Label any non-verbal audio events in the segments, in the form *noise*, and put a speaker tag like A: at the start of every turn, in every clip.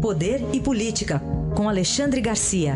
A: Poder e Política, com Alexandre Garcia.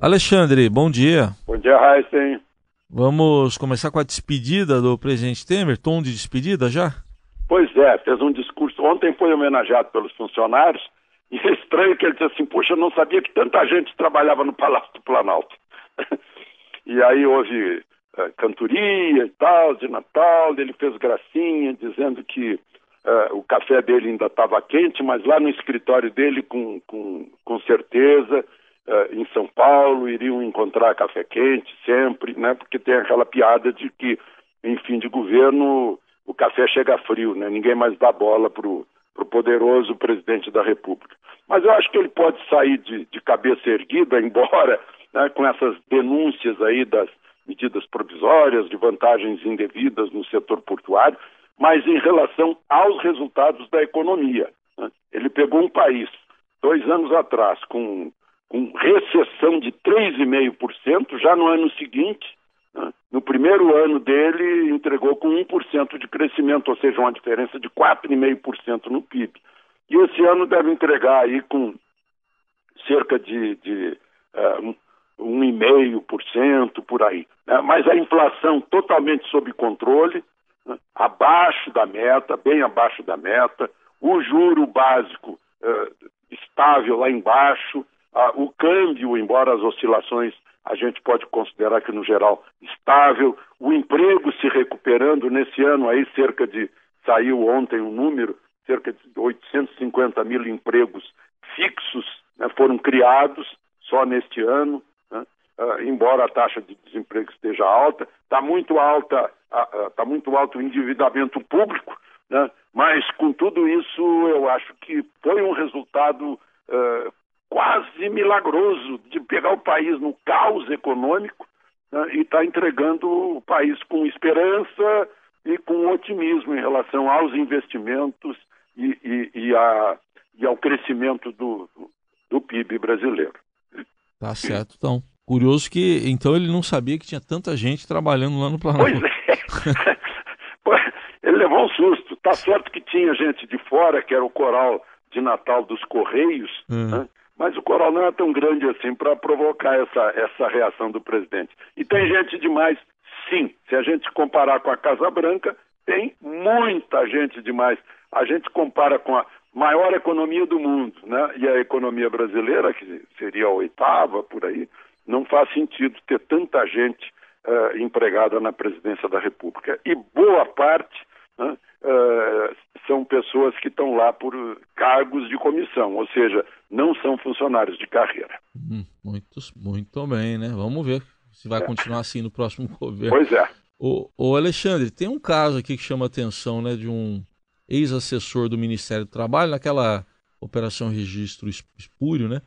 B: Alexandre, bom dia.
C: Bom dia, Heisen.
B: Vamos começar com a despedida do presidente Temer, tom de despedida já?
C: Pois é, fez um discurso. Ontem foi homenageado pelos funcionários e é estranho que ele disse assim: Poxa, eu não sabia que tanta gente trabalhava no Palácio do Planalto. *laughs* e aí houve cantoria e tal, de Natal, ele fez gracinha, dizendo que uh, o café dele ainda estava quente, mas lá no escritório dele, com, com, com certeza, uh, em São Paulo, iriam encontrar café quente sempre, né? Porque tem aquela piada de que, em fim de governo, o café chega frio, né? Ninguém mais dá bola pro para o poderoso presidente da República. Mas eu acho que ele pode sair de, de cabeça erguida, *laughs* embora né, com essas denúncias aí das medidas provisórias, de vantagens indevidas no setor portuário, mas em relação aos resultados da economia. Né? Ele pegou um país, dois anos atrás, com, com recessão de 3,5%, já no ano seguinte, né? no primeiro ano dele, entregou com 1% de crescimento, ou seja, uma diferença de 4,5% no PIB. E esse ano deve entregar aí com cerca de, de uh, 1,5% por aí. Né? Mas a inflação totalmente sob controle, né? abaixo da meta, bem abaixo da meta, o juro básico uh, estável lá embaixo, uh, o câmbio, embora as oscilações a gente pode considerar que no geral estável, o emprego se recuperando nesse ano aí cerca de saiu ontem um número cerca de 850 mil empregos fixos né, foram criados só neste ano embora a taxa de desemprego esteja alta, está muito alta, está muito alto o endividamento público, né? mas com tudo isso eu acho que foi um resultado uh, quase milagroso de pegar o país no caos econômico né? e está entregando o país com esperança e com otimismo em relação aos investimentos e, e, e, a, e ao crescimento do, do PIB brasileiro.
B: Tá certo, então. Curioso que então ele não sabia que tinha tanta gente trabalhando lá no Planalto.
C: Pois é. *laughs* ele levou um susto. Tá certo que tinha gente de fora, que era o coral de Natal dos Correios, uhum. né? mas o coral não é tão grande assim para provocar essa, essa reação do presidente. E tem gente demais, sim. Se a gente comparar com a Casa Branca, tem muita gente demais. A gente compara com a maior economia do mundo, né? E a economia brasileira, que seria a oitava por aí, não faz sentido ter tanta gente uh, empregada na presidência da República. E boa parte uh, são pessoas que estão lá por cargos de comissão, ou seja, não são funcionários de carreira.
B: Hum, muitos, muito bem, né? Vamos ver se vai é. continuar assim no próximo *laughs* governo.
C: Pois é.
B: O, o Alexandre, tem um caso aqui que chama a atenção, né, de um ex-assessor do Ministério do Trabalho, naquela operação registro espúrio, né?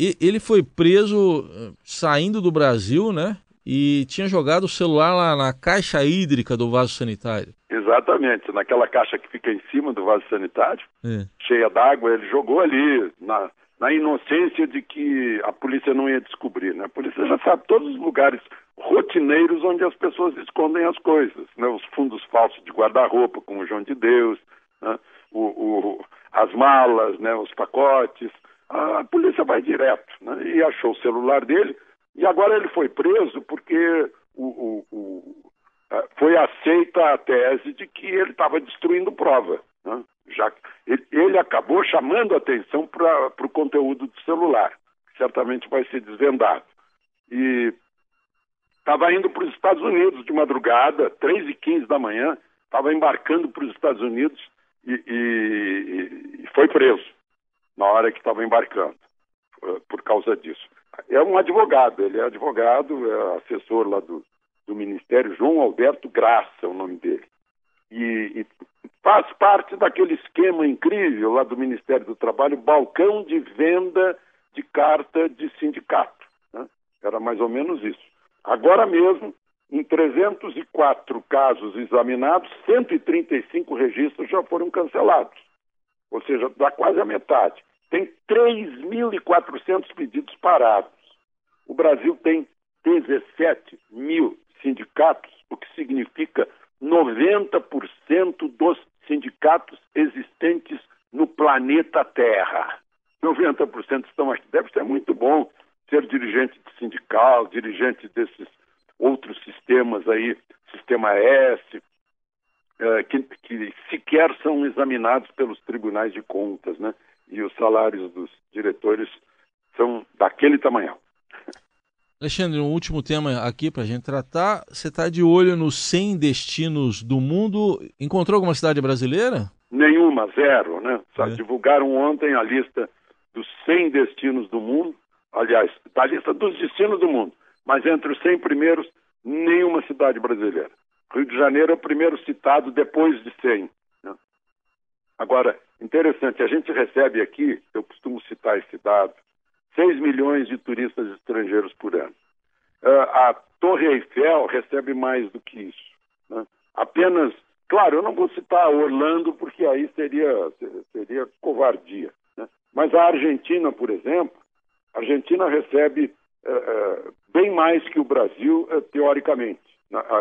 B: E ele foi preso eh, saindo do Brasil, né? E tinha jogado o celular lá na caixa hídrica do vaso sanitário.
C: Exatamente, naquela caixa que fica em cima do vaso sanitário, é. cheia d'água, ele jogou ali, na, na inocência de que a polícia não ia descobrir. Né? A polícia já sabe todos os lugares rotineiros onde as pessoas escondem as coisas, né? os fundos falsos de guarda-roupa, como o João de Deus, né? o, o, as malas, né? os pacotes a polícia vai direto né, e achou o celular dele. E agora ele foi preso porque o, o, o, foi aceita a tese de que ele estava destruindo prova. Né, já ele, ele, acabou chamando atenção para o conteúdo do celular, que certamente vai ser desvendado. E estava indo para os Estados Unidos de madrugada, 3 e 15 da manhã, estava embarcando para os Estados Unidos e, e, e foi preso na hora que estava embarcando, eh, por causa disso. É um advogado, ele é advogado, é assessor lá do, do Ministério, João Alberto Graça o nome dele. E, e, faz parte daquele esquema incrível lá do Ministério do Trabalho, balcão de venda de carta de sindicato. Né? Era mais ou menos isso. Agora mesmo, em 304 casos examinados, 135 registros já foram cancelados. Ou seja, dá quase a metade tem 3.400 pedidos parados. O Brasil tem 17 mil sindicatos, o que significa 90% dos sindicatos existentes no planeta Terra. 90% estão aqui. Deve ser muito bom ser dirigente de sindical, dirigente desses outros sistemas aí, sistema S, eh, que, que, sequer são examinados pelos tribunais de contas, né? E os salários dos diretores são daquele tamanho.
B: Alexandre, um último tema aqui para a gente tratar. Você está de olho nos 100 destinos do mundo. Encontrou alguma cidade brasileira?
C: Nenhuma, zero, né? É. Divulgaram ontem a lista dos 100 destinos do mundo. Aliás, da lista dos destinos do mundo. Mas entre os 100 primeiros, nenhuma cidade brasileira. Rio de Janeiro é o primeiro citado depois de 100. Né? Agora, interessante, a gente recebe aqui, eu costumo citar esse dado, 6 milhões de turistas estrangeiros por ano. Uh, a Torre Eiffel recebe mais do que isso. Né? Apenas, claro, eu não vou citar Orlando porque aí seria, seria covardia. Né? Mas a Argentina, por exemplo, a Argentina recebe uh, uh, bem mais que o Brasil, teoricamente.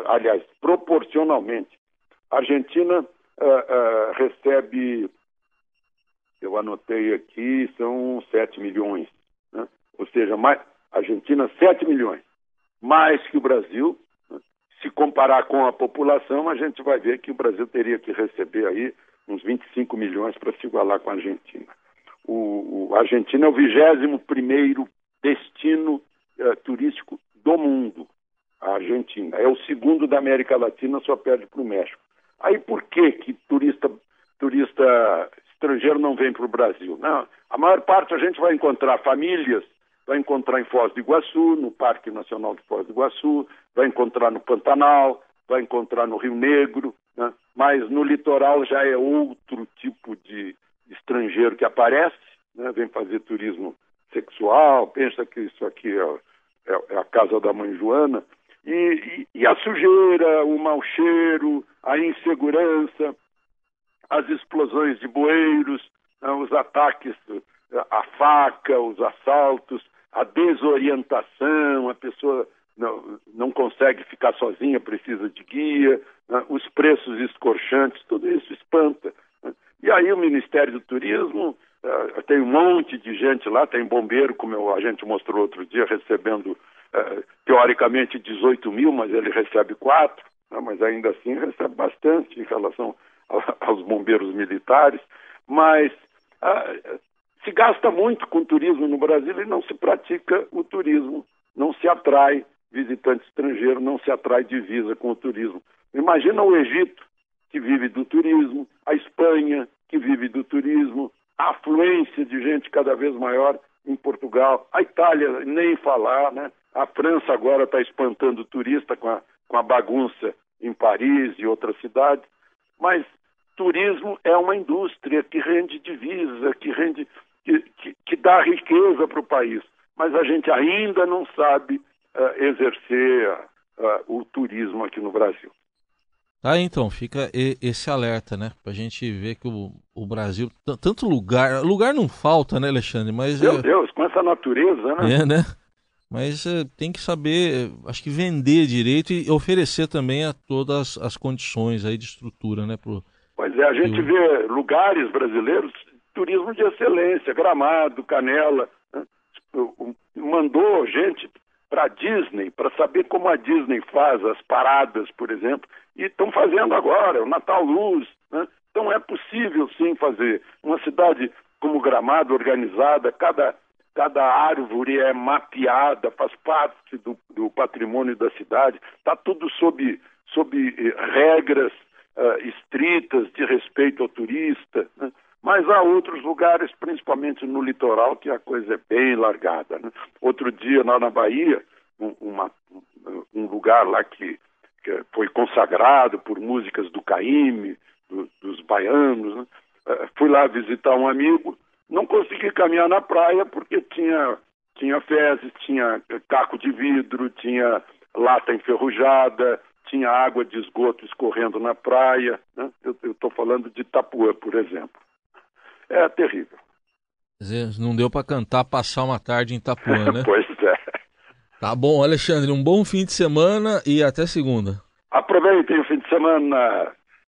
C: Aliás, proporcionalmente. A Argentina recebe, eu anotei aqui, são 7 milhões ou seja, mais, Argentina 7 milhões, mais que o Brasil. Né? Se comparar com a população, a gente vai ver que o Brasil teria que receber aí uns 25 milhões para se igualar com a Argentina. O, o a Argentina é o 21 destino é, turístico do mundo, a Argentina. É o segundo da América Latina, só perde para o México. Aí por que que turista, turista estrangeiro não vem para o Brasil? Não, a maior parte a gente vai encontrar famílias vai encontrar em Foz do Iguaçu, no Parque Nacional de Foz do Iguaçu, vai encontrar no Pantanal, vai encontrar no Rio Negro, né? mas no litoral já é outro tipo de estrangeiro que aparece, né? vem fazer turismo sexual, pensa que isso aqui é, é, é a casa da mãe Joana, e, e, e a sujeira, o mau cheiro, a insegurança, as explosões de bueiros, né? os ataques a faca, os assaltos, a desorientação, a pessoa não, não consegue ficar sozinha, precisa de guia, né? os preços escorchantes, tudo isso espanta. E aí o Ministério do Turismo uh, tem um monte de gente lá, tem bombeiro, como a gente mostrou outro dia, recebendo teoricamente 18 mil, mas ele recebe quatro, né? mas ainda assim recebe bastante em relação *laughs* aos bombeiros militares. Mas uh, se gasta muito com turismo no Brasil e não se pratica o turismo, não se atrai visitante estrangeiro, não se atrai divisa com o turismo. Imagina o Egito, que vive do turismo, a Espanha, que vive do turismo, a afluência de gente cada vez maior em Portugal, a Itália, nem falar, né? A França agora está espantando o turista com a, com a bagunça em Paris e outras cidades, mas turismo é uma indústria que rende divisa, que rende que, que, que dá riqueza para o país, mas a gente ainda não sabe uh, exercer uh, o turismo aqui no Brasil.
B: Tá, então, fica esse alerta, né? Pra gente ver que o, o Brasil, tanto lugar, lugar não falta, né, Alexandre? Mas,
C: Meu é, Deus, com essa natureza, né?
B: É, né? Mas é, tem que saber, acho que vender direito e oferecer também a todas as condições aí de estrutura, né? Pro,
C: pois é, a gente vê lugares brasileiros turismo de excelência, Gramado, Canela. Né? Mandou gente para a Disney, para saber como a Disney faz as paradas, por exemplo, e estão fazendo agora, o Natal Luz. Né? Então é possível sim fazer. Uma cidade como Gramado, organizada, cada, cada árvore é mapeada, faz parte do, do patrimônio da cidade, está tudo sob, sob eh, regras uh, estritas de respeito ao turista. Né? Mas há outros lugares, principalmente no litoral, que a coisa é bem largada. Né? Outro dia, lá na Bahia, um, uma, um lugar lá que, que, foi consagrado por músicas do Caíme, do, dos baianos, né? Eh, fui lá visitar um amigo, não consegui caminhar na praia porque tinha, tinha fezes, tinha caco de vidro, tinha lata enferrujada, tinha água de esgoto escorrendo na praia. Né? Eu estou falando de Itapuã, por exemplo é terrível.
B: Não deu para cantar passar uma tarde em Itapuã, né? *laughs*
C: pois é.
B: Tá bom, Alexandre, um bom fim de semana e até segunda.
C: Aproveitem o fim de semana.